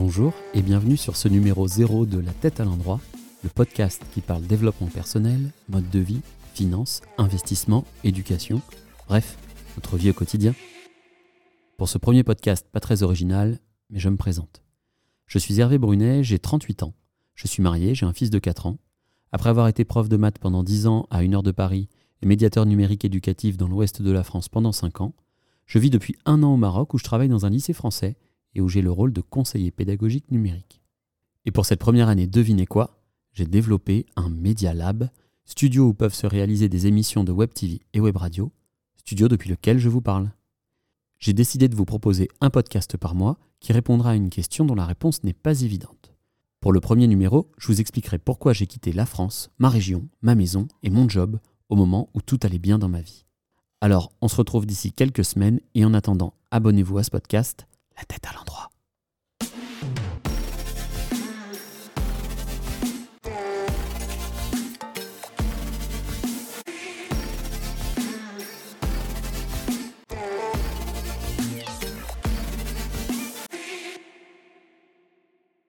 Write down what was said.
Bonjour et bienvenue sur ce numéro 0 de La tête à l'endroit, le podcast qui parle développement personnel, mode de vie, finance, investissement, éducation, bref, notre vie au quotidien. Pour ce premier podcast pas très original, mais je me présente. Je suis Hervé Brunet, j'ai 38 ans. Je suis marié, j'ai un fils de 4 ans. Après avoir été prof de maths pendant 10 ans à une heure de Paris et médiateur numérique éducatif dans l'ouest de la France pendant 5 ans, je vis depuis un an au Maroc où je travaille dans un lycée français et où j'ai le rôle de conseiller pédagogique numérique. Et pour cette première année, devinez quoi? J'ai développé un Media Lab, studio où peuvent se réaliser des émissions de web TV et web radio, studio depuis lequel je vous parle. J'ai décidé de vous proposer un podcast par mois qui répondra à une question dont la réponse n'est pas évidente. Pour le premier numéro, je vous expliquerai pourquoi j'ai quitté la France, ma région, ma maison et mon job au moment où tout allait bien dans ma vie. Alors, on se retrouve d'ici quelques semaines et en attendant, abonnez-vous à ce podcast la tête à l'endroit.